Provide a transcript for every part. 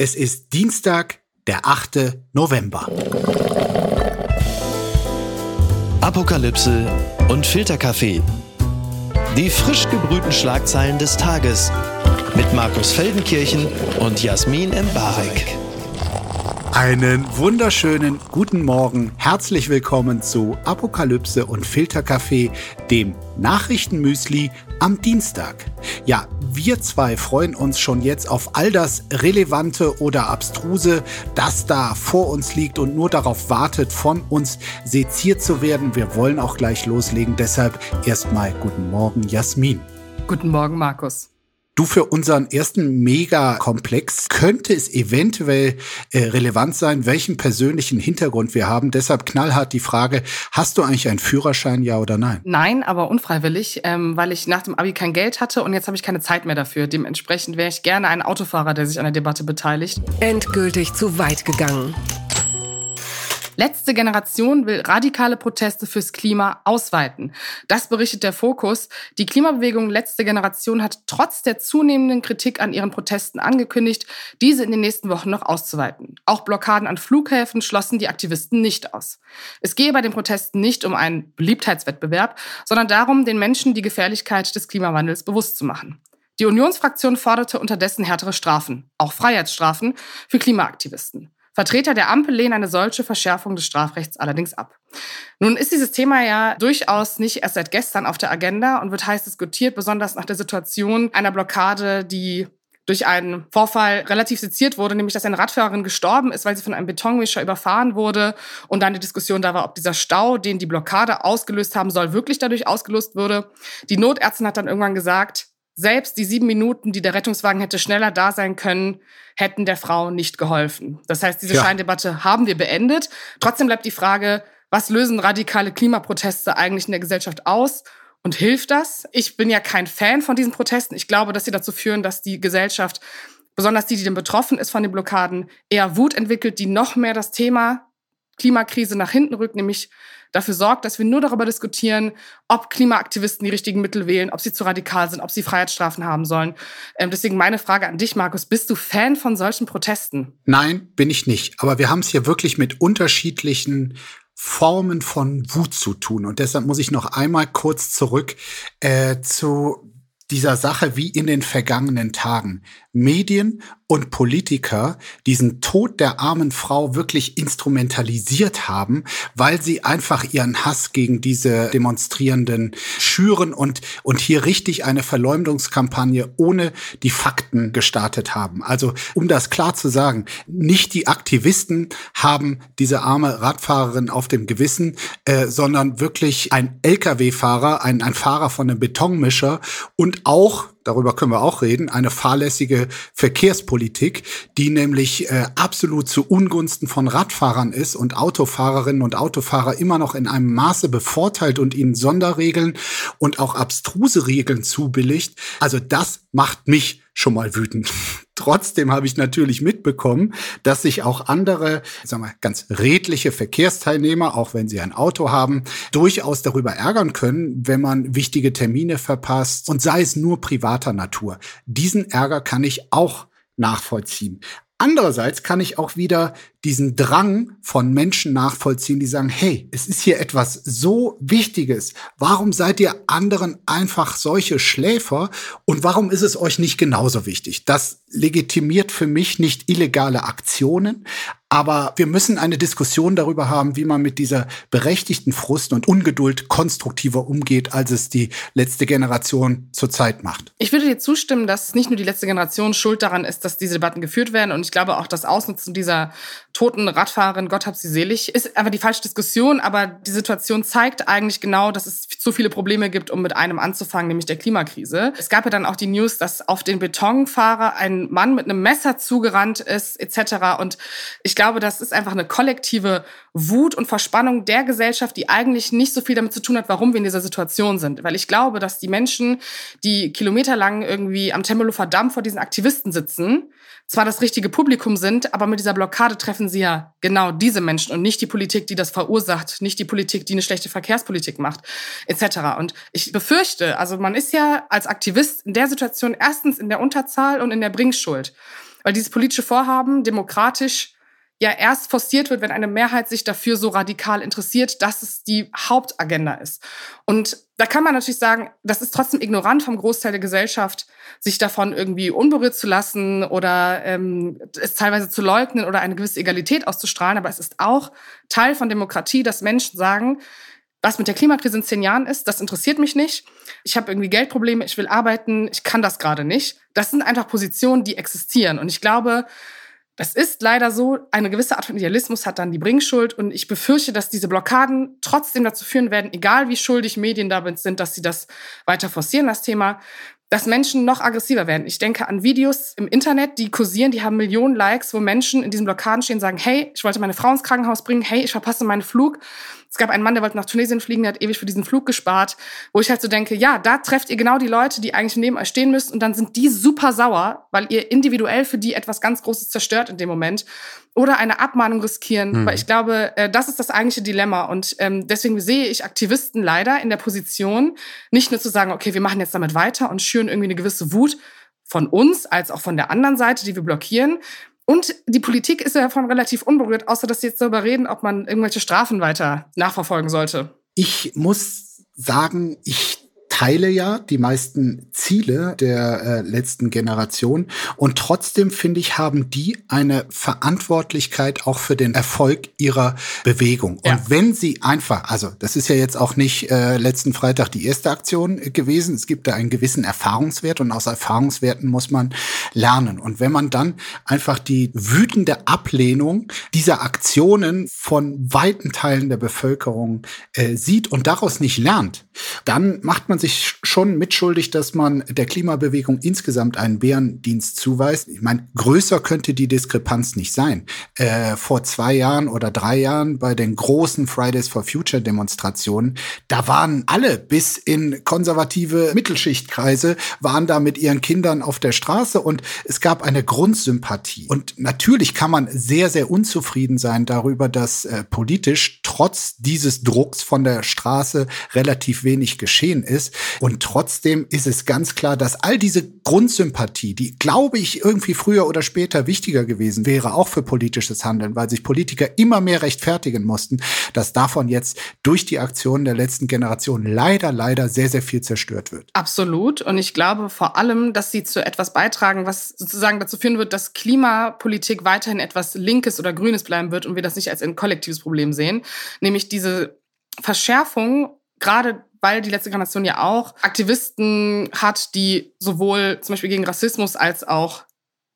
Es ist Dienstag, der 8. November. Apokalypse und Filterkaffee. Die frisch gebrühten Schlagzeilen des Tages mit Markus Feldenkirchen und Jasmin Embarek. Einen wunderschönen guten Morgen. Herzlich willkommen zu Apokalypse und Filterkaffee, dem Nachrichtenmüsli am Dienstag. Ja, wir zwei freuen uns schon jetzt auf all das Relevante oder Abstruse, das da vor uns liegt und nur darauf wartet, von uns seziert zu werden. Wir wollen auch gleich loslegen. Deshalb erstmal guten Morgen, Jasmin. Guten Morgen, Markus. Du, für unseren ersten Megakomplex könnte es eventuell äh, relevant sein, welchen persönlichen Hintergrund wir haben. Deshalb knallhart die Frage, hast du eigentlich einen Führerschein, ja oder nein? Nein, aber unfreiwillig, ähm, weil ich nach dem Abi kein Geld hatte und jetzt habe ich keine Zeit mehr dafür. Dementsprechend wäre ich gerne ein Autofahrer, der sich an der Debatte beteiligt. Endgültig zu weit gegangen. Letzte Generation will radikale Proteste fürs Klima ausweiten. Das berichtet der Fokus. Die Klimabewegung Letzte Generation hat trotz der zunehmenden Kritik an ihren Protesten angekündigt, diese in den nächsten Wochen noch auszuweiten. Auch Blockaden an Flughäfen schlossen die Aktivisten nicht aus. Es gehe bei den Protesten nicht um einen Beliebtheitswettbewerb, sondern darum, den Menschen die Gefährlichkeit des Klimawandels bewusst zu machen. Die Unionsfraktion forderte unterdessen härtere Strafen, auch Freiheitsstrafen, für Klimaaktivisten. Vertreter der Ampel lehnen eine solche Verschärfung des Strafrechts allerdings ab. Nun ist dieses Thema ja durchaus nicht erst seit gestern auf der Agenda und wird heiß diskutiert, besonders nach der Situation einer Blockade, die durch einen Vorfall relativ seziert wurde, nämlich dass eine Radfahrerin gestorben ist, weil sie von einem Betonmischer überfahren wurde und dann die Diskussion da war, ob dieser Stau, den die Blockade ausgelöst haben soll, wirklich dadurch ausgelöst würde. Die Notärztin hat dann irgendwann gesagt, selbst die sieben Minuten, die der Rettungswagen hätte schneller da sein können, hätten der Frau nicht geholfen. Das heißt, diese ja. Scheindebatte haben wir beendet. Trotzdem bleibt die Frage, was lösen radikale Klimaproteste eigentlich in der Gesellschaft aus? Und hilft das? Ich bin ja kein Fan von diesen Protesten. Ich glaube, dass sie dazu führen, dass die Gesellschaft, besonders die, die dann betroffen ist von den Blockaden, eher Wut entwickelt, die noch mehr das Thema Klimakrise nach hinten rückt, nämlich dafür sorgt, dass wir nur darüber diskutieren, ob Klimaaktivisten die richtigen Mittel wählen, ob sie zu radikal sind, ob sie Freiheitsstrafen haben sollen. Ähm, deswegen meine Frage an dich, Markus. Bist du Fan von solchen Protesten? Nein, bin ich nicht. Aber wir haben es hier wirklich mit unterschiedlichen Formen von Wut zu tun. Und deshalb muss ich noch einmal kurz zurück äh, zu dieser Sache wie in den vergangenen Tagen. Medien und Politiker diesen Tod der armen Frau wirklich instrumentalisiert haben, weil sie einfach ihren Hass gegen diese Demonstrierenden schüren und, und hier richtig eine Verleumdungskampagne ohne die Fakten gestartet haben. Also, um das klar zu sagen, nicht die Aktivisten haben diese arme Radfahrerin auf dem Gewissen, äh, sondern wirklich ein Lkw-Fahrer, ein, ein Fahrer von einem Betonmischer und auch darüber können wir auch reden, eine fahrlässige Verkehrspolitik, die nämlich äh, absolut zu Ungunsten von Radfahrern ist und Autofahrerinnen und Autofahrer immer noch in einem Maße bevorteilt und ihnen Sonderregeln und auch abstruse Regeln zubilligt. Also das macht mich schon mal wütend. Trotzdem habe ich natürlich mitbekommen, dass sich auch andere, sagen wir, ganz redliche Verkehrsteilnehmer, auch wenn sie ein Auto haben, durchaus darüber ärgern können, wenn man wichtige Termine verpasst und sei es nur privater Natur. Diesen Ärger kann ich auch nachvollziehen. Andererseits kann ich auch wieder diesen Drang von Menschen nachvollziehen, die sagen, hey, es ist hier etwas so Wichtiges. Warum seid ihr anderen einfach solche Schläfer? Und warum ist es euch nicht genauso wichtig? Das legitimiert für mich nicht illegale Aktionen, aber wir müssen eine Diskussion darüber haben, wie man mit dieser berechtigten Frust und Ungeduld konstruktiver umgeht, als es die letzte Generation zurzeit macht. Ich würde dir zustimmen, dass nicht nur die letzte Generation schuld daran ist, dass diese Debatten geführt werden. Und ich glaube auch, das Ausnutzen dieser toten Radfahrerin, Gott hab sie selig, ist einfach die falsche Diskussion. Aber die Situation zeigt eigentlich genau, dass es zu viele Probleme gibt, um mit einem anzufangen, nämlich der Klimakrise. Es gab ja dann auch die News, dass auf den Betonfahrer ein Mann mit einem Messer zugerannt ist, etc. Und ich glaube, das ist einfach eine kollektive Wut und Verspannung der Gesellschaft, die eigentlich nicht so viel damit zu tun hat, warum wir in dieser Situation sind. Weil ich glaube, dass die Menschen, die kilometerlang irgendwie am Tempelhofer Damm vor diesen Aktivisten sitzen, zwar das richtige Publikum sind, aber mit dieser Blockade treffen sie ja genau diese Menschen und nicht die Politik, die das verursacht, nicht die Politik, die eine schlechte Verkehrspolitik macht, etc. Und ich befürchte, also man ist ja als Aktivist in der Situation erstens in der Unterzahl und in der Bringschuld. weil dieses politische Vorhaben demokratisch ja erst forciert wird, wenn eine Mehrheit sich dafür so radikal interessiert, dass es die Hauptagenda ist. Und da kann man natürlich sagen, das ist trotzdem ignorant vom Großteil der Gesellschaft, sich davon irgendwie unberührt zu lassen oder ähm, es teilweise zu leugnen oder eine gewisse Egalität auszustrahlen. Aber es ist auch Teil von Demokratie, dass Menschen sagen, was mit der Klimakrise in zehn Jahren ist, das interessiert mich nicht. Ich habe irgendwie Geldprobleme, ich will arbeiten, ich kann das gerade nicht. Das sind einfach Positionen, die existieren. Und ich glaube, das ist leider so, eine gewisse Art von Idealismus hat dann die Bringschuld und ich befürchte, dass diese Blockaden trotzdem dazu führen werden, egal wie schuldig Medien damit sind, dass sie das weiter forcieren, das Thema, dass Menschen noch aggressiver werden. Ich denke an Videos im Internet, die kursieren, die haben Millionen Likes, wo Menschen in diesen Blockaden stehen und sagen, hey, ich wollte meine Frau ins Krankenhaus bringen, hey, ich verpasse meinen Flug. Es gab einen Mann, der wollte nach Tunesien fliegen, der hat ewig für diesen Flug gespart, wo ich halt so denke, ja, da trefft ihr genau die Leute, die eigentlich neben euch stehen müsst und dann sind die super sauer, weil ihr individuell für die etwas ganz Großes zerstört in dem Moment oder eine Abmahnung riskieren, mhm. weil ich glaube, äh, das ist das eigentliche Dilemma und ähm, deswegen sehe ich Aktivisten leider in der Position, nicht nur zu sagen, okay, wir machen jetzt damit weiter und schüren irgendwie eine gewisse Wut, von uns als auch von der anderen Seite, die wir blockieren, und die Politik ist ja davon relativ unberührt, außer dass sie jetzt darüber reden, ob man irgendwelche Strafen weiter nachverfolgen sollte. Ich muss sagen, ich teile ja die meisten Ziele der äh, letzten Generation und trotzdem finde ich, haben die eine Verantwortlichkeit auch für den Erfolg ihrer Bewegung. Ja. Und wenn sie einfach, also das ist ja jetzt auch nicht äh, letzten Freitag die erste Aktion gewesen, es gibt da einen gewissen Erfahrungswert und aus Erfahrungswerten muss man lernen. Und wenn man dann einfach die wütende Ablehnung dieser Aktionen von weiten Teilen der Bevölkerung äh, sieht und daraus nicht lernt, dann macht man sich sich schon mitschuldig, dass man der Klimabewegung insgesamt einen Bärendienst zuweist. Ich meine, größer könnte die Diskrepanz nicht sein. Äh, vor zwei Jahren oder drei Jahren bei den großen Fridays for Future Demonstrationen, da waren alle bis in konservative Mittelschichtkreise, waren da mit ihren Kindern auf der Straße und es gab eine Grundsympathie. Und natürlich kann man sehr, sehr unzufrieden sein darüber, dass äh, politisch trotz dieses Drucks von der Straße relativ wenig geschehen ist. Und trotzdem ist es ganz klar, dass all diese Grundsympathie, die, glaube ich, irgendwie früher oder später wichtiger gewesen wäre, auch für politisches Handeln, weil sich Politiker immer mehr rechtfertigen mussten, dass davon jetzt durch die Aktionen der letzten Generation leider, leider sehr, sehr viel zerstört wird. Absolut. Und ich glaube vor allem, dass sie zu etwas beitragen, was sozusagen dazu führen wird, dass Klimapolitik weiterhin etwas Linkes oder Grünes bleiben wird und wir das nicht als ein kollektives Problem sehen. Nämlich diese Verschärfung gerade weil die letzte Generation ja auch Aktivisten hat, die sowohl zum Beispiel gegen Rassismus als auch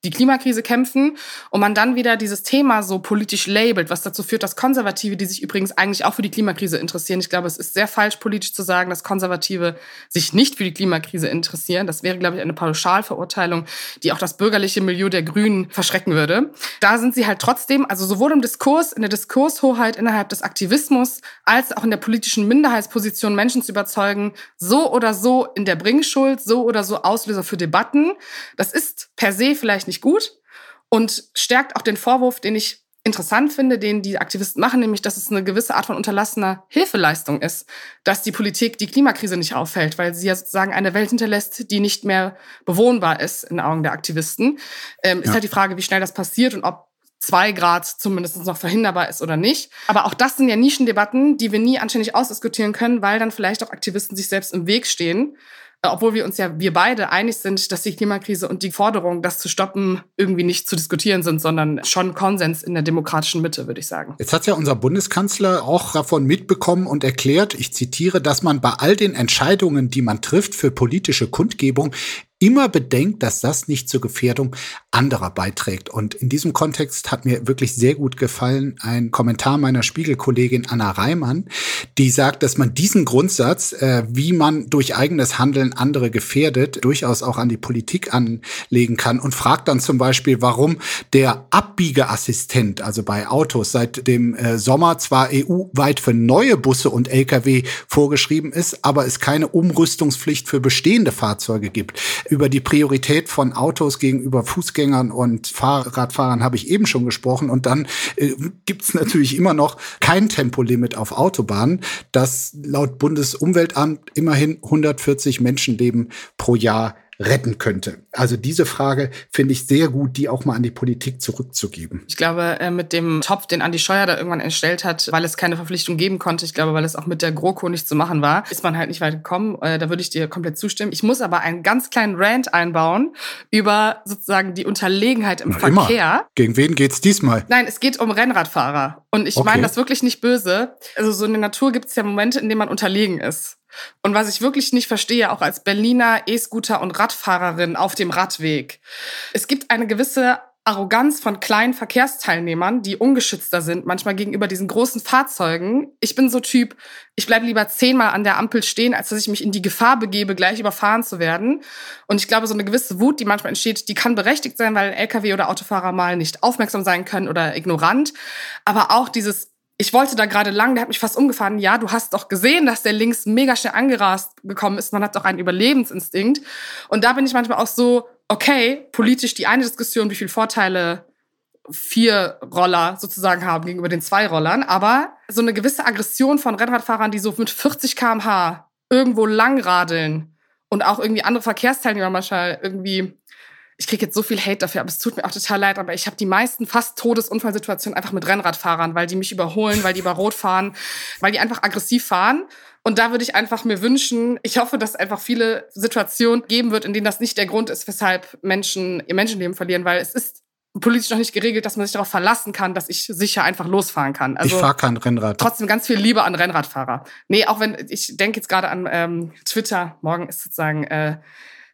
die Klimakrise kämpfen und man dann wieder dieses Thema so politisch labelt, was dazu führt, dass Konservative, die sich übrigens eigentlich auch für die Klimakrise interessieren, ich glaube, es ist sehr falsch politisch zu sagen, dass Konservative sich nicht für die Klimakrise interessieren. Das wäre, glaube ich, eine Pauschalverurteilung, die auch das bürgerliche Milieu der Grünen verschrecken würde. Da sind sie halt trotzdem, also sowohl im Diskurs, in der Diskurshoheit innerhalb des Aktivismus, als auch in der politischen Minderheitsposition Menschen zu überzeugen, so oder so in der Bringschuld, so oder so Auslöser für Debatten. Das ist per se vielleicht nicht gut und stärkt auch den Vorwurf, den ich interessant finde, den die Aktivisten machen, nämlich, dass es eine gewisse Art von unterlassener Hilfeleistung ist, dass die Politik die Klimakrise nicht auffällt, weil sie ja sozusagen eine Welt hinterlässt, die nicht mehr bewohnbar ist in Augen der Aktivisten. Ähm, ja. Ist halt die Frage, wie schnell das passiert und ob zwei Grad zumindest noch verhinderbar ist oder nicht. Aber auch das sind ja Nischendebatten, die wir nie anständig ausdiskutieren können, weil dann vielleicht auch Aktivisten sich selbst im Weg stehen obwohl wir uns ja, wir beide einig sind, dass die Klimakrise und die Forderung, das zu stoppen, irgendwie nicht zu diskutieren sind, sondern schon Konsens in der demokratischen Mitte, würde ich sagen. Jetzt hat ja unser Bundeskanzler auch davon mitbekommen und erklärt, ich zitiere, dass man bei all den Entscheidungen, die man trifft für politische Kundgebung, immer bedenkt, dass das nicht zur Gefährdung anderer beiträgt. Und in diesem Kontext hat mir wirklich sehr gut gefallen ein Kommentar meiner Spiegelkollegin Anna Reimann, die sagt, dass man diesen Grundsatz, äh, wie man durch eigenes Handeln andere gefährdet, durchaus auch an die Politik anlegen kann und fragt dann zum Beispiel, warum der Abbiegeassistent, also bei Autos seit dem äh, Sommer zwar EU-weit für neue Busse und Lkw vorgeschrieben ist, aber es keine Umrüstungspflicht für bestehende Fahrzeuge gibt über die Priorität von Autos gegenüber Fußgängern und Fahrradfahrern habe ich eben schon gesprochen. Und dann äh, gibt es natürlich immer noch kein Tempolimit auf Autobahnen, das laut Bundesumweltamt immerhin 140 Menschenleben pro Jahr retten könnte. Also diese Frage finde ich sehr gut, die auch mal an die Politik zurückzugeben. Ich glaube, äh, mit dem Topf, den Andi Scheuer da irgendwann erstellt hat, weil es keine Verpflichtung geben konnte, ich glaube, weil es auch mit der GroKo nicht zu machen war, ist man halt nicht weit gekommen. Äh, da würde ich dir komplett zustimmen. Ich muss aber einen ganz kleinen Rant einbauen über sozusagen die Unterlegenheit im Na, Verkehr. Immer. Gegen wen geht's diesmal? Nein, es geht um Rennradfahrer. Und ich okay. meine das wirklich nicht böse. Also so in der Natur gibt es ja Momente, in denen man unterlegen ist. Und was ich wirklich nicht verstehe, auch als Berliner E-Scooter und Radfahrerin auf dem Radweg, es gibt eine gewisse Arroganz von kleinen Verkehrsteilnehmern, die ungeschützter sind, manchmal gegenüber diesen großen Fahrzeugen. Ich bin so Typ, ich bleibe lieber zehnmal an der Ampel stehen, als dass ich mich in die Gefahr begebe, gleich überfahren zu werden. Und ich glaube, so eine gewisse Wut, die manchmal entsteht, die kann berechtigt sein, weil Lkw oder Autofahrer mal nicht aufmerksam sein können oder ignorant. Aber auch dieses ich wollte da gerade lang, der hat mich fast umgefahren. Ja, du hast doch gesehen, dass der links mega schnell angerast gekommen ist. Man hat doch einen Überlebensinstinkt. Und da bin ich manchmal auch so, okay, politisch die eine Diskussion, wie viele Vorteile vier Roller sozusagen haben gegenüber den zwei Rollern, aber so eine gewisse Aggression von Rennradfahrern, die so mit 40 km/h irgendwo langradeln und auch irgendwie andere Verkehrsteilnehmer manchmal irgendwie ich kriege jetzt so viel Hate dafür, aber es tut mir auch total leid, aber ich habe die meisten fast Todesunfallsituationen einfach mit Rennradfahrern, weil die mich überholen, weil die über Rot fahren, weil die einfach aggressiv fahren. Und da würde ich einfach mir wünschen, ich hoffe, dass es einfach viele Situationen geben wird, in denen das nicht der Grund ist, weshalb Menschen ihr Menschenleben verlieren, weil es ist politisch noch nicht geregelt, dass man sich darauf verlassen kann, dass ich sicher einfach losfahren kann. Also ich fahre kein Rennrad. Trotzdem ganz viel Liebe an Rennradfahrer. Nee, auch wenn ich denke jetzt gerade an ähm, Twitter, morgen ist sozusagen äh,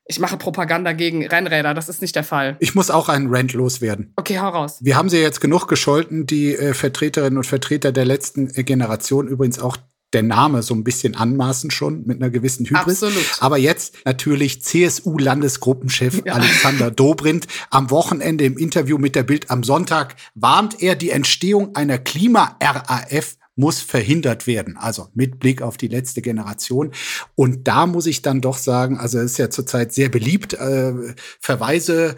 ich mache Propaganda gegen Rennräder. Das ist nicht der Fall. Ich muss auch einen Rant loswerden. Okay, hau raus. Wir haben sie jetzt genug gescholten, die äh, Vertreterinnen und Vertreter der letzten äh, Generation, übrigens auch der Name so ein bisschen anmaßen schon mit einer gewissen Hybris. Absolut. Aber jetzt natürlich CSU-Landesgruppenchef ja. Alexander Dobrindt. Am Wochenende im Interview mit der Bild am Sonntag warnt er die Entstehung einer Klima-RAF muss verhindert werden. Also mit Blick auf die letzte Generation. Und da muss ich dann doch sagen, also es ist ja zurzeit sehr beliebt, äh, Verweise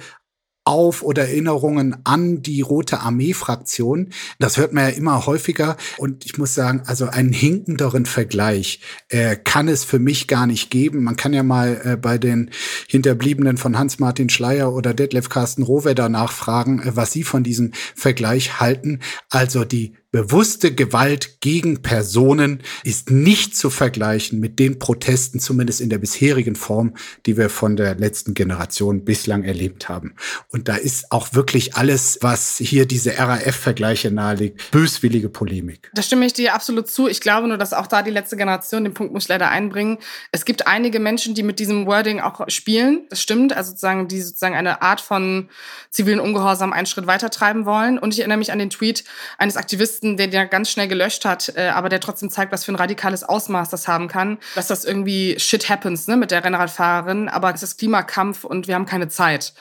auf oder Erinnerungen an die Rote Armee-Fraktion. Das hört man ja immer häufiger. Und ich muss sagen, also einen hinkenderen Vergleich äh, kann es für mich gar nicht geben. Man kann ja mal äh, bei den Hinterbliebenen von Hans-Martin Schleier oder Detlef Carsten Rohwedder nachfragen, äh, was sie von diesem Vergleich halten. Also die Bewusste Gewalt gegen Personen ist nicht zu vergleichen mit den Protesten, zumindest in der bisherigen Form, die wir von der letzten Generation bislang erlebt haben. Und da ist auch wirklich alles, was hier diese RAF-Vergleiche nahelegt, böswillige Polemik. Da stimme ich dir absolut zu. Ich glaube nur, dass auch da die letzte Generation, den Punkt muss ich leider einbringen. Es gibt einige Menschen, die mit diesem Wording auch spielen. Das stimmt. Also sozusagen, die sozusagen eine Art von zivilen Ungehorsam einen Schritt weiter treiben wollen. Und ich erinnere mich an den Tweet eines Aktivisten, Aktivisten, der der ganz schnell gelöscht hat, äh, aber der trotzdem zeigt, was für ein radikales Ausmaß das haben kann. Dass das irgendwie shit happens ne, mit der Rennradfahrerin, aber es ist Klimakampf und wir haben keine Zeit.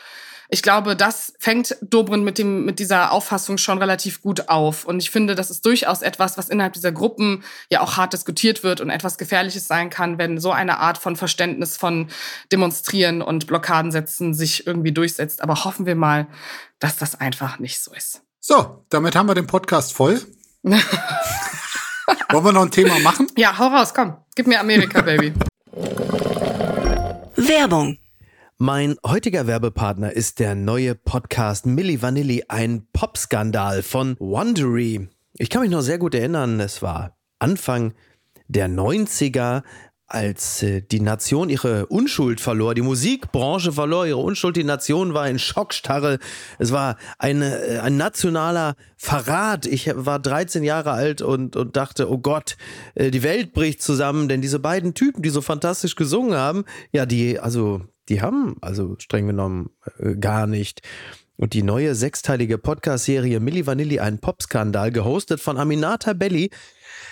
Ich glaube, das fängt Dobrin mit dem, mit dieser Auffassung schon relativ gut auf. Und ich finde, das ist durchaus etwas, was innerhalb dieser Gruppen ja auch hart diskutiert wird und etwas Gefährliches sein kann, wenn so eine Art von Verständnis von Demonstrieren und Blockadensetzen sich irgendwie durchsetzt. Aber hoffen wir mal, dass das einfach nicht so ist. So, damit haben wir den Podcast voll. Wollen wir noch ein Thema machen? Ja, hau raus, komm. Gib mir Amerika, Baby. Werbung. Mein heutiger Werbepartner ist der neue Podcast Milli Vanilli, ein Popskandal von Wondery. Ich kann mich noch sehr gut erinnern, es war Anfang der 90er, als äh, die Nation ihre Unschuld verlor, die Musikbranche verlor ihre Unschuld, die Nation war in Schockstarre, es war eine, äh, ein nationaler Verrat. Ich war 13 Jahre alt und, und dachte, oh Gott, äh, die Welt bricht zusammen, denn diese beiden Typen, die so fantastisch gesungen haben, ja, die, also, die haben also streng genommen gar nicht. Und die neue sechsteilige Podcast-Serie Milli Vanilli, ein Popskandal, gehostet von Aminata Belli,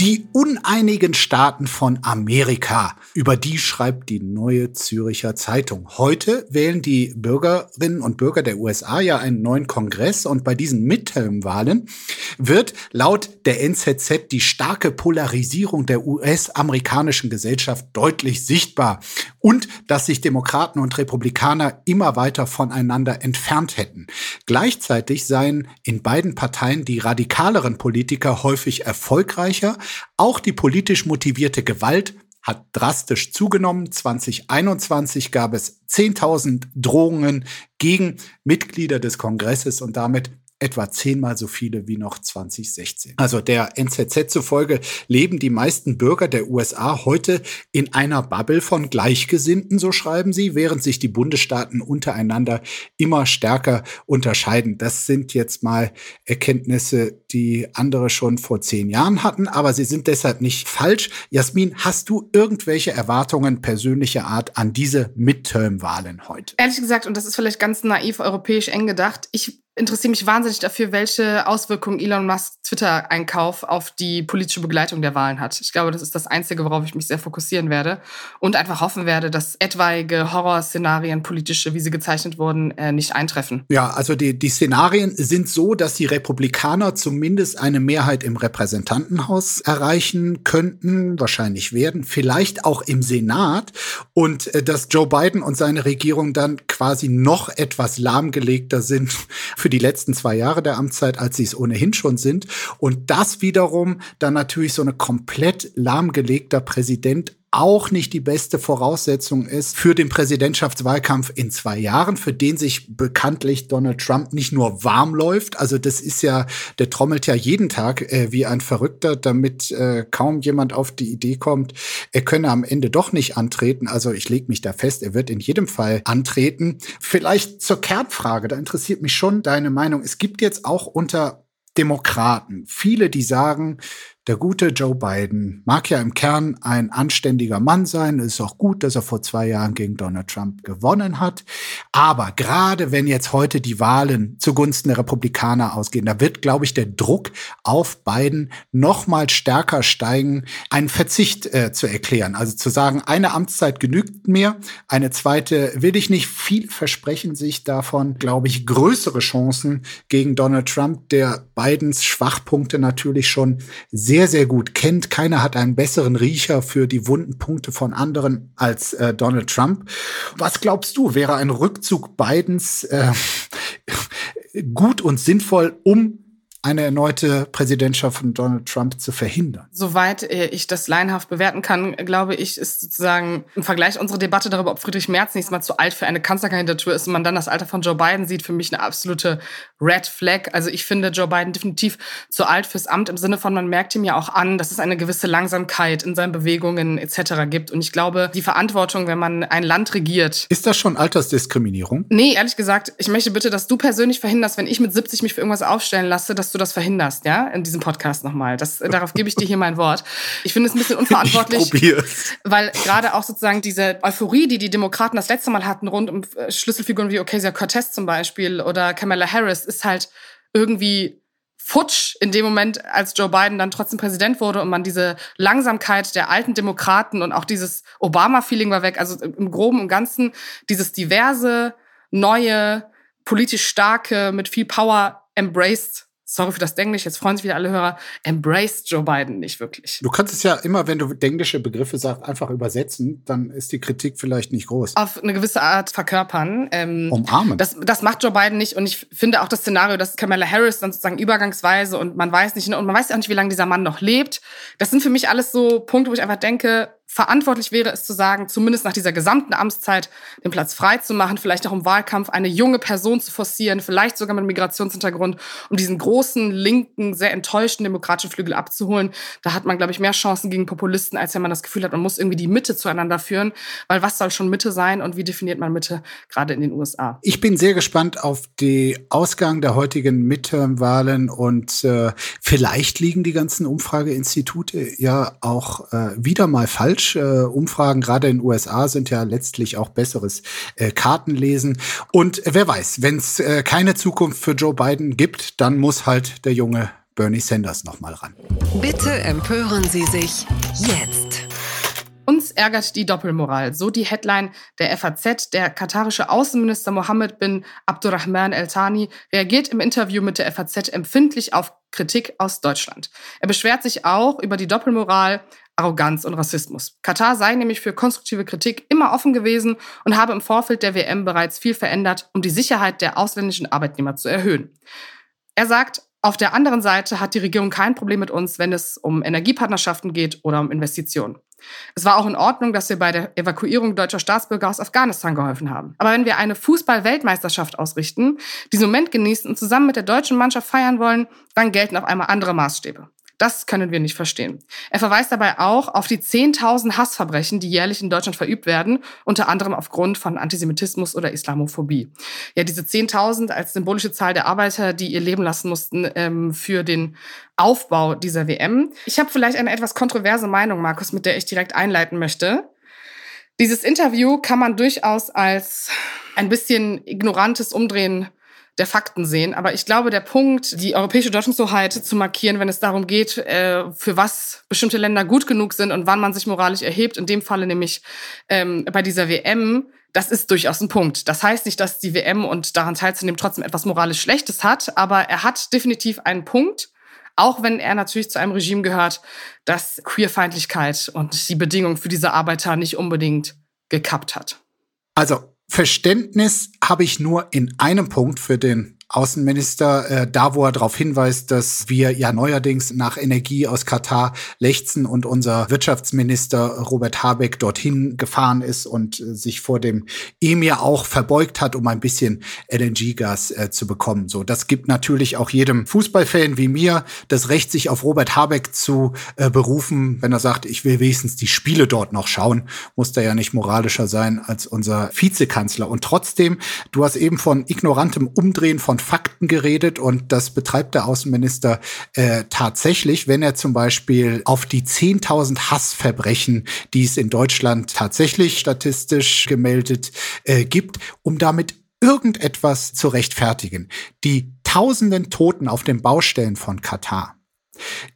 Die uneinigen Staaten von Amerika. Über die schreibt die neue Züricher Zeitung. Heute wählen die Bürgerinnen und Bürger der USA ja einen neuen Kongress und bei diesen Midterm-Wahlen wird laut der NZZ die starke Polarisierung der US-amerikanischen Gesellschaft deutlich sichtbar und dass sich Demokraten und Republikaner immer weiter voneinander entfernt hätten. Gleichzeitig seien in beiden Parteien die radikaleren Politiker häufig erfolgreicher auch die politisch motivierte Gewalt hat drastisch zugenommen. 2021 gab es 10.000 Drohungen gegen Mitglieder des Kongresses und damit etwa zehnmal so viele wie noch 2016. Also der NZZ zufolge leben die meisten Bürger der USA heute in einer Bubble von Gleichgesinnten, so schreiben sie, während sich die Bundesstaaten untereinander immer stärker unterscheiden. Das sind jetzt mal Erkenntnisse, die andere schon vor zehn Jahren hatten, aber sie sind deshalb nicht falsch. Jasmin, hast du irgendwelche Erwartungen persönlicher Art an diese Midterm-Wahlen heute? Ehrlich gesagt, und das ist vielleicht ganz naiv europäisch eng gedacht, ich interessiere mich wahnsinnig dafür, welche Auswirkungen Elon Musks Twitter-Einkauf auf die politische Begleitung der Wahlen hat. Ich glaube, das ist das Einzige, worauf ich mich sehr fokussieren werde und einfach hoffen werde, dass etwaige Horrorszenarien, politische, wie sie gezeichnet wurden, äh, nicht eintreffen. Ja, also die, die Szenarien sind so, dass die Republikaner zumindest eine Mehrheit im Repräsentantenhaus erreichen könnten, wahrscheinlich werden, vielleicht auch im Senat und äh, dass Joe Biden und seine Regierung dann quasi noch etwas lahmgelegter sind für die letzten zwei Jahre der Amtszeit, als sie es ohnehin schon sind. Und das wiederum dann natürlich so eine komplett lahmgelegter Präsident auch nicht die beste Voraussetzung ist für den Präsidentschaftswahlkampf in zwei Jahren, für den sich bekanntlich Donald Trump nicht nur warm läuft. Also das ist ja, der trommelt ja jeden Tag äh, wie ein Verrückter, damit äh, kaum jemand auf die Idee kommt, er könne am Ende doch nicht antreten. Also ich lege mich da fest, er wird in jedem Fall antreten. Vielleicht zur Kernfrage, da interessiert mich schon deine Meinung. Es gibt jetzt auch unter Demokraten viele, die sagen, der gute Joe Biden mag ja im Kern ein anständiger Mann sein. Es ist auch gut, dass er vor zwei Jahren gegen Donald Trump gewonnen hat. Aber gerade wenn jetzt heute die Wahlen zugunsten der Republikaner ausgehen, da wird, glaube ich, der Druck auf Biden noch mal stärker steigen, einen Verzicht äh, zu erklären. Also zu sagen, eine Amtszeit genügt mir, eine zweite will ich nicht. Viele versprechen sich davon, glaube ich, größere Chancen gegen Donald Trump, der Bidens Schwachpunkte natürlich schon sehr sehr, sehr gut kennt. Keiner hat einen besseren Riecher für die wunden Punkte von anderen als äh, Donald Trump. Was glaubst du, wäre ein Rückzug Bidens äh, gut und sinnvoll, um eine erneute Präsidentschaft von Donald Trump zu verhindern. Soweit äh, ich das laienhaft bewerten kann, glaube ich, ist sozusagen im Vergleich unsere Debatte darüber, ob Friedrich Merz nächstes Mal zu alt für eine Kanzlerkandidatur ist und man dann das Alter von Joe Biden sieht, für mich eine absolute Red Flag. Also ich finde Joe Biden definitiv zu alt fürs Amt im Sinne von, man merkt ihm ja auch an, dass es eine gewisse Langsamkeit in seinen Bewegungen etc. gibt. Und ich glaube, die Verantwortung, wenn man ein Land regiert. Ist das schon Altersdiskriminierung? Nee, ehrlich gesagt, ich möchte bitte, dass du persönlich verhinderst, wenn ich mit 70 mich für irgendwas aufstellen lasse, dass du das verhinderst, ja, in diesem Podcast nochmal. Das, darauf gebe ich dir hier mein Wort. Ich finde es ein bisschen unverantwortlich. Ich probier's. Weil gerade auch sozusagen diese Euphorie, die die Demokraten das letzte Mal hatten, rund um äh, Schlüsselfiguren wie Ocasio-Cortez zum Beispiel oder Kamala Harris, ist halt irgendwie futsch in dem Moment, als Joe Biden dann trotzdem Präsident wurde und man diese Langsamkeit der alten Demokraten und auch dieses Obama-Feeling war weg. Also im Groben und Ganzen dieses diverse, neue, politisch starke, mit viel Power embraced sorry für das Denglisch, jetzt freuen sich wieder alle Hörer, embraced Joe Biden nicht wirklich. Du kannst es ja immer, wenn du denglische Begriffe sagst, einfach übersetzen, dann ist die Kritik vielleicht nicht groß. Auf eine gewisse Art verkörpern. Ähm, Umarmen. Das, das macht Joe Biden nicht und ich finde auch das Szenario, dass Kamala Harris dann sozusagen übergangsweise und man weiß nicht, und man weiß auch nicht, wie lange dieser Mann noch lebt. Das sind für mich alles so Punkte, wo ich einfach denke, verantwortlich wäre es zu sagen, zumindest nach dieser gesamten Amtszeit den Platz frei zu machen, vielleicht auch im Wahlkampf eine junge Person zu forcieren, vielleicht sogar mit Migrationshintergrund, um diesen großen, linken, sehr enttäuschten demokratischen Flügel abzuholen. Da hat man, glaube ich, mehr Chancen gegen Populisten, als wenn man das Gefühl hat, man muss irgendwie die Mitte zueinander führen, weil was soll schon Mitte sein und wie definiert man Mitte gerade in den USA? Ich bin sehr gespannt auf die Ausgang der heutigen Midterm-Wahlen und äh, vielleicht liegen die ganzen Umfrageinstitute ja auch äh, wieder mal falsch falsch. Äh, Umfragen gerade in den USA sind ja letztlich auch besseres äh, Kartenlesen. Und wer weiß, wenn es äh, keine Zukunft für Joe Biden gibt, dann muss halt der junge Bernie Sanders noch mal ran. Bitte empören Sie sich jetzt. Uns ärgert die Doppelmoral. So die Headline der FAZ. Der katarische Außenminister Mohammed bin Abdurrahman El Thani reagiert im Interview mit der FAZ empfindlich auf Kritik aus Deutschland. Er beschwert sich auch über die Doppelmoral Arroganz und Rassismus. Katar sei nämlich für konstruktive Kritik immer offen gewesen und habe im Vorfeld der WM bereits viel verändert, um die Sicherheit der ausländischen Arbeitnehmer zu erhöhen. Er sagt, auf der anderen Seite hat die Regierung kein Problem mit uns, wenn es um Energiepartnerschaften geht oder um Investitionen. Es war auch in Ordnung, dass wir bei der Evakuierung deutscher Staatsbürger aus Afghanistan geholfen haben. Aber wenn wir eine Fußball-Weltmeisterschaft ausrichten, diesen Moment genießen und zusammen mit der deutschen Mannschaft feiern wollen, dann gelten auf einmal andere Maßstäbe. Das können wir nicht verstehen. Er verweist dabei auch auf die 10.000 Hassverbrechen, die jährlich in Deutschland verübt werden, unter anderem aufgrund von Antisemitismus oder Islamophobie. Ja, diese 10.000 als symbolische Zahl der Arbeiter, die ihr Leben lassen mussten ähm, für den Aufbau dieser WM. Ich habe vielleicht eine etwas kontroverse Meinung, Markus, mit der ich direkt einleiten möchte. Dieses Interview kann man durchaus als ein bisschen ignorantes Umdrehen der Fakten sehen. Aber ich glaube, der Punkt, die europäische Deutungshoheit zu markieren, wenn es darum geht, äh, für was bestimmte Länder gut genug sind und wann man sich moralisch erhebt, in dem Falle nämlich ähm, bei dieser WM, das ist durchaus ein Punkt. Das heißt nicht, dass die WM und daran teilzunehmen trotzdem etwas moralisch Schlechtes hat, aber er hat definitiv einen Punkt. Auch wenn er natürlich zu einem Regime gehört, das Queerfeindlichkeit und die Bedingungen für diese Arbeiter nicht unbedingt gekappt hat. Also Verständnis habe ich nur in einem Punkt für den Außenminister, äh, da wo er darauf hinweist, dass wir ja neuerdings nach Energie aus Katar lechzen und unser Wirtschaftsminister Robert Habeck dorthin gefahren ist und äh, sich vor dem Emir auch verbeugt hat, um ein bisschen LNG-Gas äh, zu bekommen. So, das gibt natürlich auch jedem Fußballfan wie mir das Recht, sich auf Robert Habeck zu äh, berufen, wenn er sagt, ich will wenigstens die Spiele dort noch schauen, muss der ja nicht moralischer sein als unser Vizekanzler. Und trotzdem, du hast eben von ignorantem Umdrehen von Fakten geredet und das betreibt der Außenminister äh, tatsächlich, wenn er zum Beispiel auf die 10.000 Hassverbrechen, die es in Deutschland tatsächlich statistisch gemeldet äh, gibt, um damit irgendetwas zu rechtfertigen. Die tausenden Toten auf den Baustellen von Katar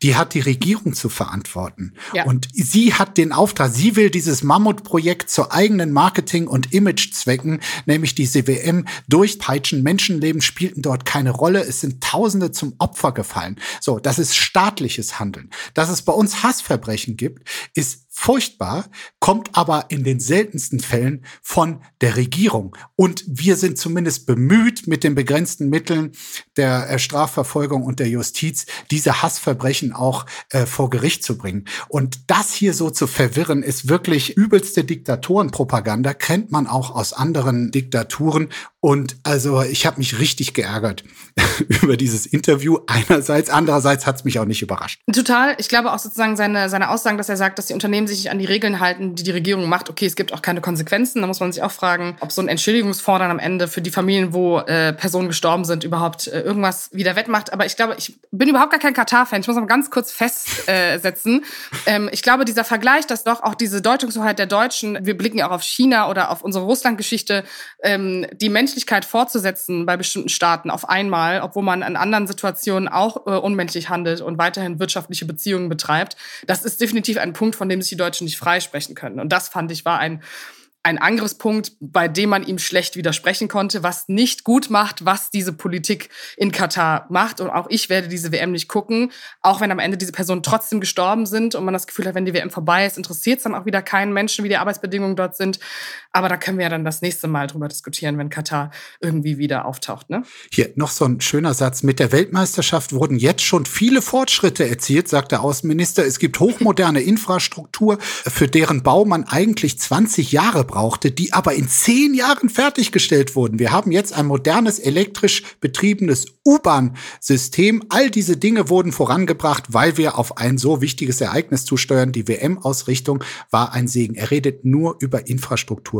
die hat die Regierung zu verantworten. Ja. Und sie hat den Auftrag, sie will dieses Mammutprojekt zu eigenen Marketing- und Imagezwecken, nämlich diese WM, durchpeitschen. Menschenleben spielten dort keine Rolle. Es sind Tausende zum Opfer gefallen. So, das ist staatliches Handeln. Dass es bei uns Hassverbrechen gibt, ist furchtbar, kommt aber in den seltensten Fällen von der Regierung. Und wir sind zumindest bemüht, mit den begrenzten Mitteln der äh, Strafverfolgung und der Justiz diese Hassverbrechen auch äh, vor Gericht zu bringen. Und das hier so zu verwirren, ist wirklich übelste Diktatorenpropaganda, kennt man auch aus anderen Diktaturen. Und also ich habe mich richtig geärgert über dieses Interview einerseits, andererseits hat es mich auch nicht überrascht. Total. Ich glaube auch sozusagen seine, seine Aussagen, dass er sagt, dass die Unternehmen sich nicht an die Regeln halten, die die Regierung macht, okay, es gibt auch keine Konsequenzen. Da muss man sich auch fragen, ob so ein Entschädigungsfonds am Ende für die Familien, wo äh, Personen gestorben sind, überhaupt äh, irgendwas wieder wettmacht. Aber ich glaube, ich bin überhaupt gar kein Katar-Fan. Ich muss mal ganz kurz festsetzen. Äh, ähm, ich glaube, dieser Vergleich, dass doch auch diese Deutungshoheit der Deutschen, wir blicken ja auch auf China oder auf unsere Russland-Geschichte, ähm, die Menschlichkeit fortzusetzen bei bestimmten Staaten auf einmal, obwohl man in anderen Situationen auch äh, unmenschlich handelt und weiterhin wirtschaftliche Beziehungen betreibt. Das ist definitiv ein Punkt, von dem sich die Deutschen nicht freisprechen können. Und das fand ich war ein ein Angriffspunkt, bei dem man ihm schlecht widersprechen konnte, was nicht gut macht, was diese Politik in Katar macht. Und auch ich werde diese WM nicht gucken, auch wenn am Ende diese Personen trotzdem gestorben sind und man das Gefühl hat, wenn die WM vorbei ist, interessiert es dann auch wieder keinen Menschen, wie die Arbeitsbedingungen dort sind. Aber da können wir ja dann das nächste Mal drüber diskutieren, wenn Katar irgendwie wieder auftaucht. Ne? Hier noch so ein schöner Satz. Mit der Weltmeisterschaft wurden jetzt schon viele Fortschritte erzielt, sagt der Außenminister. Es gibt hochmoderne Infrastruktur, für deren Bau man eigentlich 20 Jahre brauchte, die aber in zehn Jahren fertiggestellt wurden. Wir haben jetzt ein modernes elektrisch betriebenes U-Bahn-System. All diese Dinge wurden vorangebracht, weil wir auf ein so wichtiges Ereignis zusteuern. Die WM-Ausrichtung war ein Segen. Er redet nur über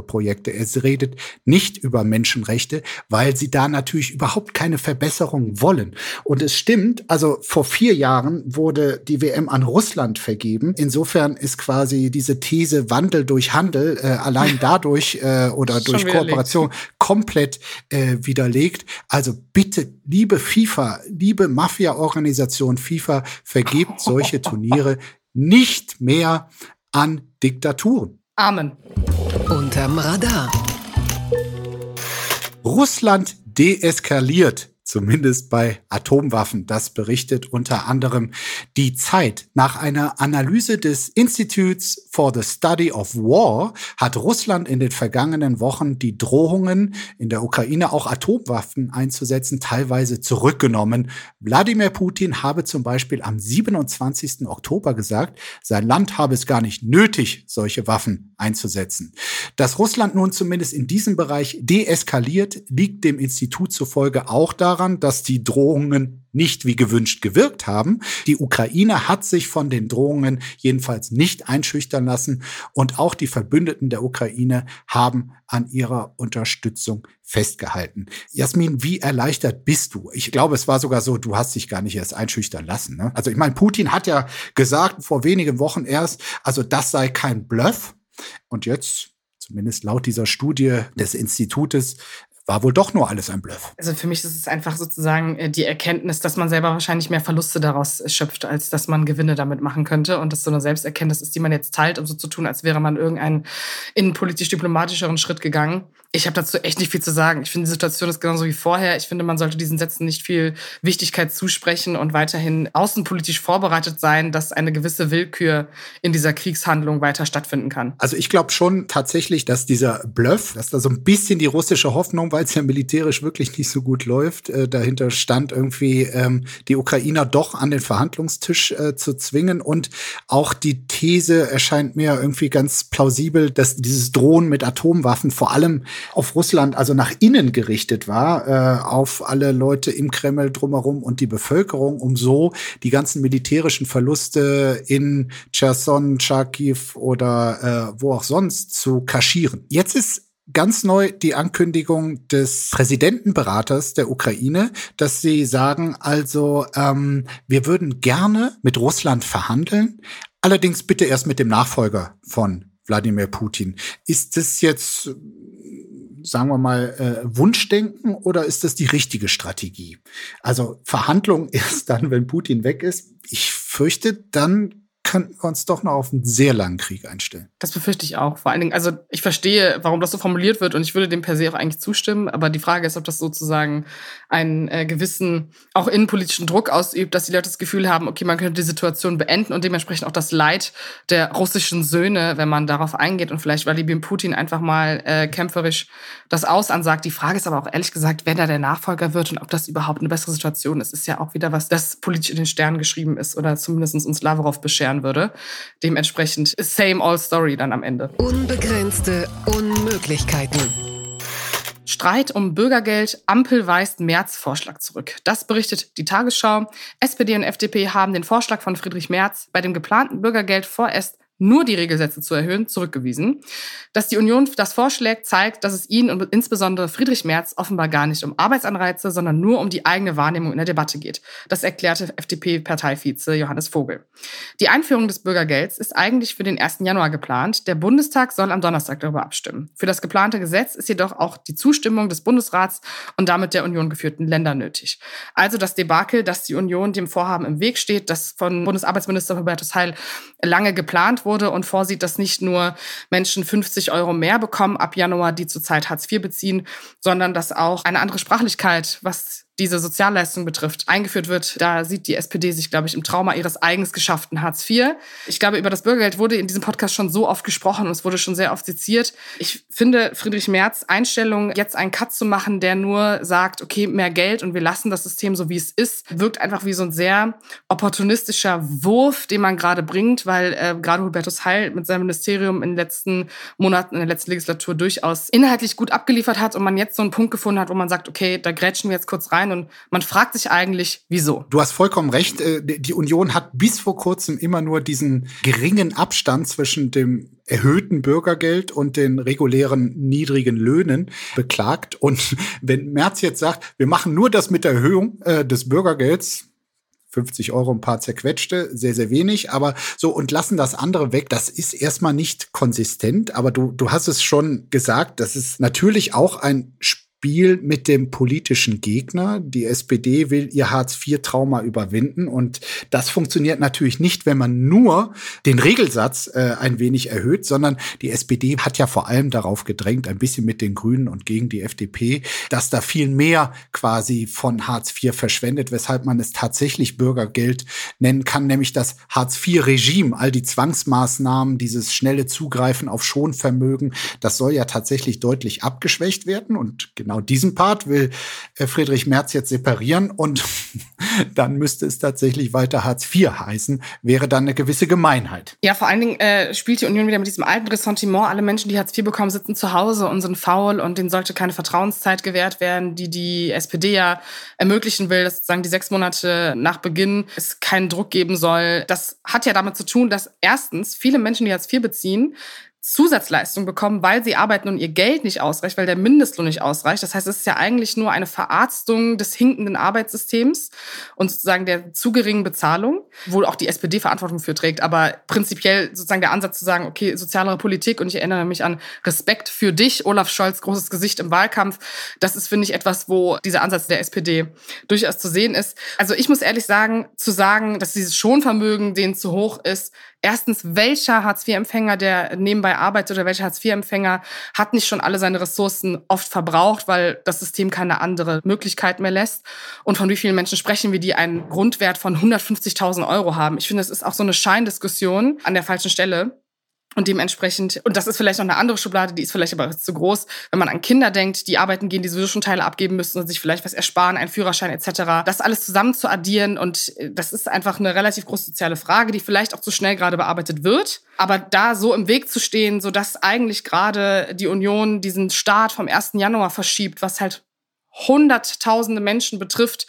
Infrastrukturprojekte. Er redet nicht über Menschenrechte, weil sie da natürlich überhaupt keine Verbesserung wollen. Und es stimmt, also vor vier Jahren wurde die WM an Russland vergeben. Insofern ist quasi diese These Wandel durch Handel äh, allein dadurch äh, oder durch Kooperation komplett äh, widerlegt. Also bitte, liebe FIFA, liebe Mafia-Organisation FIFA, vergebt solche Turniere nicht mehr an Diktaturen. Amen. Unterm Radar. Russland deeskaliert zumindest bei Atomwaffen. Das berichtet unter anderem die Zeit. Nach einer Analyse des Institutes for the Study of War hat Russland in den vergangenen Wochen die Drohungen, in der Ukraine auch Atomwaffen einzusetzen, teilweise zurückgenommen. Wladimir Putin habe zum Beispiel am 27. Oktober gesagt, sein Land habe es gar nicht nötig, solche Waffen einzusetzen. Dass Russland nun zumindest in diesem Bereich deeskaliert, liegt dem Institut zufolge auch daran, daran, dass die Drohungen nicht wie gewünscht gewirkt haben. Die Ukraine hat sich von den Drohungen jedenfalls nicht einschüchtern lassen und auch die Verbündeten der Ukraine haben an ihrer Unterstützung festgehalten. Jasmin, wie erleichtert bist du? Ich glaube, es war sogar so, du hast dich gar nicht erst einschüchtern lassen. Ne? Also ich meine, Putin hat ja gesagt vor wenigen Wochen erst, also das sei kein Bluff. Und jetzt zumindest laut dieser Studie des Institutes, war wohl doch nur alles ein Bluff. Also für mich ist es einfach sozusagen äh, die Erkenntnis, dass man selber wahrscheinlich mehr Verluste daraus schöpft, als dass man Gewinne damit machen könnte. Und das so eine Selbsterkenntnis ist, die man jetzt teilt, um so zu tun, als wäre man irgendeinen innenpolitisch-diplomatischeren Schritt gegangen. Ich habe dazu echt nicht viel zu sagen. Ich finde, die Situation ist genauso wie vorher. Ich finde, man sollte diesen Sätzen nicht viel Wichtigkeit zusprechen und weiterhin außenpolitisch vorbereitet sein, dass eine gewisse Willkür in dieser Kriegshandlung weiter stattfinden kann. Also ich glaube schon tatsächlich, dass dieser Bluff, dass da so ein bisschen die russische Hoffnung weil es ja militärisch wirklich nicht so gut läuft. Äh, dahinter stand irgendwie ähm, die Ukrainer doch an den Verhandlungstisch äh, zu zwingen. Und auch die These erscheint mir irgendwie ganz plausibel, dass dieses Drohen mit Atomwaffen vor allem auf Russland, also nach innen gerichtet war, äh, auf alle Leute im Kreml drumherum und die Bevölkerung, um so die ganzen militärischen Verluste in Cherson, Charkiw oder äh, wo auch sonst zu kaschieren. Jetzt ist ganz neu die Ankündigung des Präsidentenberaters der Ukraine, dass sie sagen, also ähm, wir würden gerne mit Russland verhandeln, allerdings bitte erst mit dem Nachfolger von Wladimir Putin. Ist das jetzt, sagen wir mal, äh, Wunschdenken oder ist das die richtige Strategie? Also Verhandlung erst dann, wenn Putin weg ist. Ich fürchte, dann könnten wir uns doch noch auf einen sehr langen Krieg einstellen. Das befürchte ich auch. Vor allen Dingen, also ich verstehe, warum das so formuliert wird und ich würde dem per se auch eigentlich zustimmen. Aber die Frage ist, ob das sozusagen einen äh, gewissen, auch innenpolitischen Druck ausübt, dass die Leute das Gefühl haben, okay, man könnte die Situation beenden und dementsprechend auch das Leid der russischen Söhne, wenn man darauf eingeht und vielleicht Wladimir Putin einfach mal äh, kämpferisch das Aus ansagt. Die Frage ist aber auch ehrlich gesagt, wer da der Nachfolger wird und ob das überhaupt eine bessere Situation ist. Ist ja auch wieder was, das politisch in den Sternen geschrieben ist oder zumindest uns Lavrov bescheren würde. Dementsprechend same all story dann am Ende. Unbegrenzte Unmöglichkeiten. Streit um Bürgergeld, Ampel weist Merz Vorschlag zurück. Das berichtet die Tagesschau. SPD und FDP haben den Vorschlag von Friedrich Merz bei dem geplanten Bürgergeld vorerst nur die Regelsätze zu erhöhen, zurückgewiesen. Dass die Union das vorschlägt, zeigt, dass es ihnen und insbesondere Friedrich Merz offenbar gar nicht um Arbeitsanreize, sondern nur um die eigene Wahrnehmung in der Debatte geht. Das erklärte FDP-Parteivize Johannes Vogel. Die Einführung des Bürgergelds ist eigentlich für den 1. Januar geplant. Der Bundestag soll am Donnerstag darüber abstimmen. Für das geplante Gesetz ist jedoch auch die Zustimmung des Bundesrats und damit der Union geführten Länder nötig. Also das Debakel, dass die Union dem Vorhaben im Weg steht, das von Bundesarbeitsminister Hubertus Heil lange geplant wurde und vorsieht, dass nicht nur Menschen 50 Euro mehr bekommen ab Januar, die zurzeit Hartz IV beziehen, sondern dass auch eine andere Sprachlichkeit, was diese Sozialleistung betrifft, eingeführt wird, da sieht die SPD sich, glaube ich, im Trauma ihres eigens geschafften Hartz IV. Ich glaube, über das Bürgergeld wurde in diesem Podcast schon so oft gesprochen und es wurde schon sehr oft zitiert. Ich finde Friedrich Merz Einstellung, jetzt einen Cut zu machen, der nur sagt, okay, mehr Geld und wir lassen das System so, wie es ist, wirkt einfach wie so ein sehr opportunistischer Wurf, den man gerade bringt, weil äh, gerade Hubertus Heil mit seinem Ministerium in den letzten Monaten, in der letzten Legislatur durchaus inhaltlich gut abgeliefert hat und man jetzt so einen Punkt gefunden hat, wo man sagt, okay, da grätschen wir jetzt kurz rein und man fragt sich eigentlich, wieso. Du hast vollkommen recht. Äh, die Union hat bis vor kurzem immer nur diesen geringen Abstand zwischen dem erhöhten Bürgergeld und den regulären niedrigen Löhnen beklagt. Und wenn Merz jetzt sagt, wir machen nur das mit der Erhöhung äh, des Bürgergelds, 50 Euro ein paar zerquetschte, sehr, sehr wenig, aber so und lassen das andere weg. Das ist erstmal nicht konsistent, aber du, du hast es schon gesagt, das ist natürlich auch ein Spiel Spiel mit dem politischen Gegner. Die SPD will ihr Hartz-IV-Trauma überwinden und das funktioniert natürlich nicht, wenn man nur den Regelsatz äh, ein wenig erhöht, sondern die SPD hat ja vor allem darauf gedrängt, ein bisschen mit den Grünen und gegen die FDP, dass da viel mehr quasi von Hartz IV verschwendet, weshalb man es tatsächlich Bürgergeld nennen kann, nämlich das Hartz-IV-Regime, all die Zwangsmaßnahmen, dieses schnelle Zugreifen auf Schonvermögen, das soll ja tatsächlich deutlich abgeschwächt werden und genau genau diesen Part will äh, Friedrich Merz jetzt separieren und dann müsste es tatsächlich weiter Hartz IV heißen, wäre dann eine gewisse Gemeinheit. Ja, vor allen Dingen äh, spielt die Union wieder mit diesem alten Ressentiment. Alle Menschen, die Hartz IV bekommen, sitzen zu Hause und sind faul und denen sollte keine Vertrauenszeit gewährt werden, die die SPD ja ermöglichen will, dass sozusagen die sechs Monate nach Beginn es keinen Druck geben soll. Das hat ja damit zu tun, dass erstens viele Menschen, die Hartz IV beziehen, Zusatzleistung bekommen, weil sie arbeiten und ihr Geld nicht ausreicht, weil der Mindestlohn nicht ausreicht. Das heißt, es ist ja eigentlich nur eine Verarztung des hinkenden Arbeitssystems und sozusagen der zu geringen Bezahlung, wo auch die SPD Verantwortung für trägt. Aber prinzipiell sozusagen der Ansatz zu sagen, okay, sozialere Politik und ich erinnere mich an Respekt für dich, Olaf Scholz, großes Gesicht im Wahlkampf. Das ist, finde ich, etwas, wo dieser Ansatz der SPD durchaus zu sehen ist. Also ich muss ehrlich sagen, zu sagen, dass dieses Schonvermögen denen zu hoch ist, erstens, welcher Hartz-IV-Empfänger, der nebenbei arbeitet oder welcher Hartz-IV-Empfänger hat nicht schon alle seine Ressourcen oft verbraucht, weil das System keine andere Möglichkeit mehr lässt? Und von wie vielen Menschen sprechen wir, die einen Grundwert von 150.000 Euro haben? Ich finde, es ist auch so eine Scheindiskussion an der falschen Stelle. Und dementsprechend, und das ist vielleicht noch eine andere Schublade, die ist vielleicht aber zu groß, wenn man an Kinder denkt, die arbeiten gehen, die sowieso schon Teile abgeben müssen und sich vielleicht was ersparen, einen Führerschein etc. Das alles zusammen zu addieren und äh, das ist einfach eine relativ große soziale Frage, die vielleicht auch zu schnell gerade bearbeitet wird. Aber da so im Weg zu stehen, so dass eigentlich gerade die Union diesen Start vom 1. Januar verschiebt, was halt hunderttausende Menschen betrifft,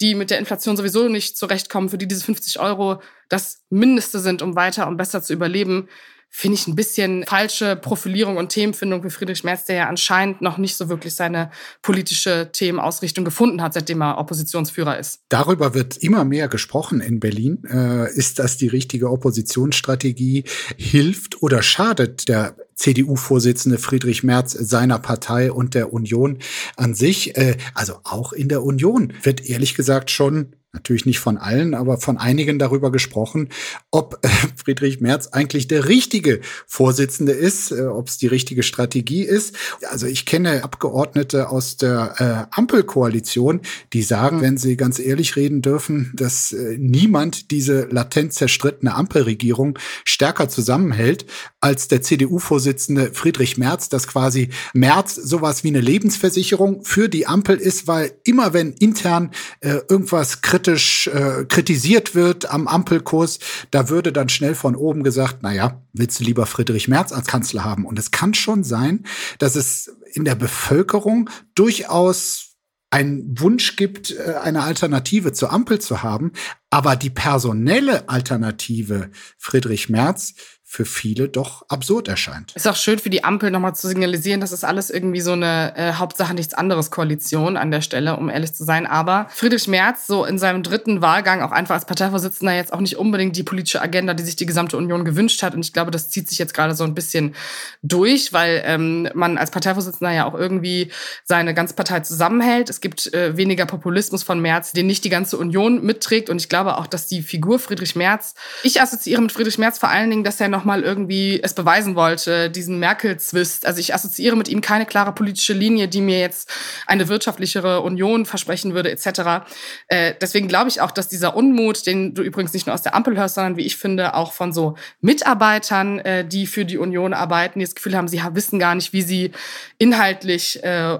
die mit der Inflation sowieso nicht zurechtkommen, für die diese 50 Euro das Mindeste sind, um weiter und besser zu überleben, finde ich ein bisschen falsche Profilierung und Themenfindung für Friedrich Merz, der ja anscheinend noch nicht so wirklich seine politische Themenausrichtung gefunden hat, seitdem er Oppositionsführer ist. Darüber wird immer mehr gesprochen in Berlin. Äh, ist das die richtige Oppositionsstrategie? Hilft oder schadet der CDU-Vorsitzende Friedrich Merz seiner Partei und der Union an sich? Äh, also auch in der Union wird ehrlich gesagt schon natürlich nicht von allen, aber von einigen darüber gesprochen, ob äh, Friedrich Merz eigentlich der richtige Vorsitzende ist, äh, ob es die richtige Strategie ist. Also ich kenne Abgeordnete aus der äh, Ampelkoalition, die sagen, wenn sie ganz ehrlich reden dürfen, dass äh, niemand diese latent zerstrittene Ampelregierung stärker zusammenhält als der CDU-Vorsitzende Friedrich Merz, dass quasi Merz sowas wie eine Lebensversicherung für die Ampel ist, weil immer wenn intern äh, irgendwas kritisch kritisch äh, kritisiert wird am Ampelkurs, da würde dann schnell von oben gesagt, naja, willst du lieber Friedrich Merz als Kanzler haben? Und es kann schon sein, dass es in der Bevölkerung durchaus einen Wunsch gibt, äh, eine Alternative zur Ampel zu haben. Aber die personelle Alternative Friedrich Merz für viele doch absurd erscheint. Ist auch schön für die Ampel nochmal zu signalisieren, dass es alles irgendwie so eine äh, Hauptsache nichts anderes Koalition an der Stelle, um ehrlich zu sein. Aber Friedrich Merz so in seinem dritten Wahlgang auch einfach als Parteivorsitzender jetzt auch nicht unbedingt die politische Agenda, die sich die gesamte Union gewünscht hat. Und ich glaube, das zieht sich jetzt gerade so ein bisschen durch, weil ähm, man als Parteivorsitzender ja auch irgendwie seine ganze Partei zusammenhält. Es gibt äh, weniger Populismus von Merz, den nicht die ganze Union mitträgt. Und ich glaube auch, dass die Figur Friedrich Merz, ich assoziiere mit Friedrich Merz vor allen Dingen, dass er noch nochmal irgendwie es beweisen wollte, diesen Merkel-Zwist. Also ich assoziiere mit ihm keine klare politische Linie, die mir jetzt eine wirtschaftlichere Union versprechen würde, etc. Äh, deswegen glaube ich auch, dass dieser Unmut, den du übrigens nicht nur aus der Ampel hörst, sondern wie ich finde, auch von so Mitarbeitern, äh, die für die Union arbeiten, die das Gefühl haben, sie wissen gar nicht, wie sie inhaltlich äh,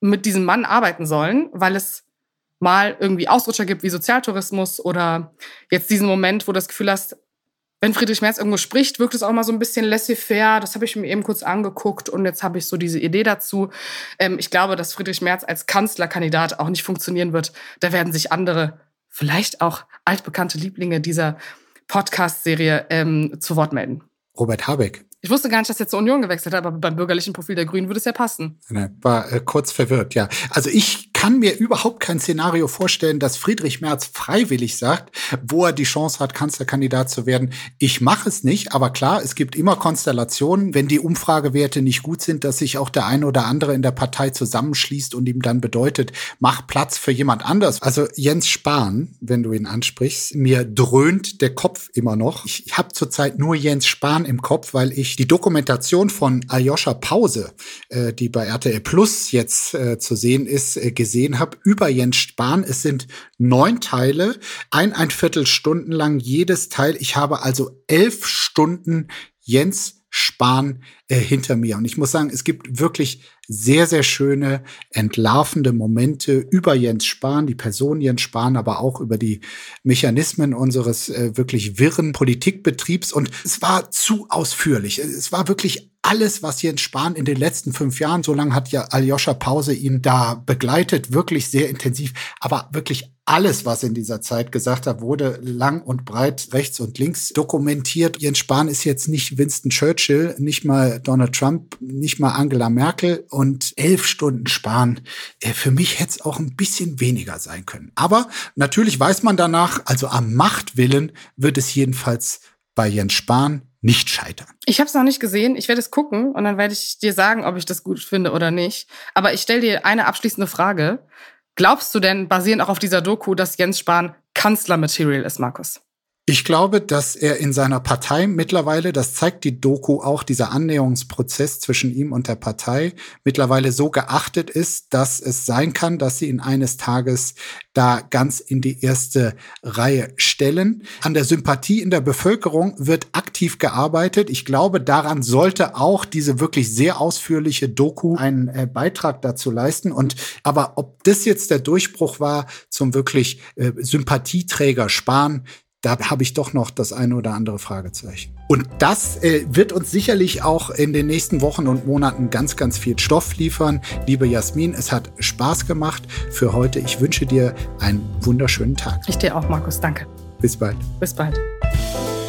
mit diesem Mann arbeiten sollen, weil es mal irgendwie Ausrutscher gibt wie Sozialtourismus oder jetzt diesen Moment, wo du das Gefühl hast, wenn Friedrich Merz irgendwo spricht, wirkt es auch mal so ein bisschen laissez-faire. Das habe ich mir eben kurz angeguckt und jetzt habe ich so diese Idee dazu. Ähm, ich glaube, dass Friedrich Merz als Kanzlerkandidat auch nicht funktionieren wird. Da werden sich andere, vielleicht auch altbekannte Lieblinge dieser Podcast-Serie ähm, zu Wort melden. Robert Habeck ich wusste gar nicht, dass er zur Union gewechselt hat, aber beim bürgerlichen Profil der Grünen würde es ja passen. War äh, kurz verwirrt, ja. Also ich kann mir überhaupt kein Szenario vorstellen, dass Friedrich Merz freiwillig sagt, wo er die Chance hat, Kanzlerkandidat zu werden. Ich mache es nicht, aber klar, es gibt immer Konstellationen, wenn die Umfragewerte nicht gut sind, dass sich auch der eine oder andere in der Partei zusammenschließt und ihm dann bedeutet, mach Platz für jemand anders. Also Jens Spahn, wenn du ihn ansprichst, mir dröhnt der Kopf immer noch. Ich habe zurzeit nur Jens Spahn im Kopf, weil ich die Dokumentation von Aljoscha Pause, äh, die bei RTL Plus jetzt äh, zu sehen ist, äh, habe, über Jens Spahn. Es sind neun Teile, ein, ein Viertelstunden lang jedes Teil. Ich habe also elf Stunden Jens Spahn äh, hinter mir. Und ich muss sagen, es gibt wirklich sehr, sehr schöne, entlarvende Momente über Jens Spahn, die Person Jens Spahn, aber auch über die Mechanismen unseres äh, wirklich wirren Politikbetriebs. Und es war zu ausführlich. Es war wirklich alles, was Jens Spahn in den letzten fünf Jahren, so lange hat ja Aljoscha Pause ihn da begleitet, wirklich sehr intensiv, aber wirklich alles, was in dieser Zeit gesagt hat, wurde lang und breit rechts und links dokumentiert. Jens Spahn ist jetzt nicht Winston Churchill, nicht mal Donald Trump, nicht mal Angela Merkel und elf Stunden Spahn. Äh, für mich hätte es auch ein bisschen weniger sein können. Aber natürlich weiß man danach, also am Machtwillen wird es jedenfalls bei Jens Spahn nicht scheitern. Ich habe es noch nicht gesehen. Ich werde es gucken und dann werde ich dir sagen, ob ich das gut finde oder nicht. Aber ich stelle dir eine abschließende Frage. Glaubst du denn, basierend auch auf dieser Doku, dass Jens Spahn Kanzlermaterial ist, Markus? Ich glaube, dass er in seiner Partei mittlerweile, das zeigt die Doku auch, dieser Annäherungsprozess zwischen ihm und der Partei mittlerweile so geachtet ist, dass es sein kann, dass sie ihn eines Tages da ganz in die erste Reihe stellen. An der Sympathie in der Bevölkerung wird aktiv gearbeitet. Ich glaube, daran sollte auch diese wirklich sehr ausführliche Doku einen äh, Beitrag dazu leisten. Und aber ob das jetzt der Durchbruch war zum wirklich äh, Sympathieträger Spahn, da habe ich doch noch das eine oder andere Fragezeichen. Und das äh, wird uns sicherlich auch in den nächsten Wochen und Monaten ganz, ganz viel Stoff liefern. Liebe Jasmin, es hat Spaß gemacht für heute. Ich wünsche dir einen wunderschönen Tag. Ich dir auch, Markus. Danke. Bis bald. Bis bald.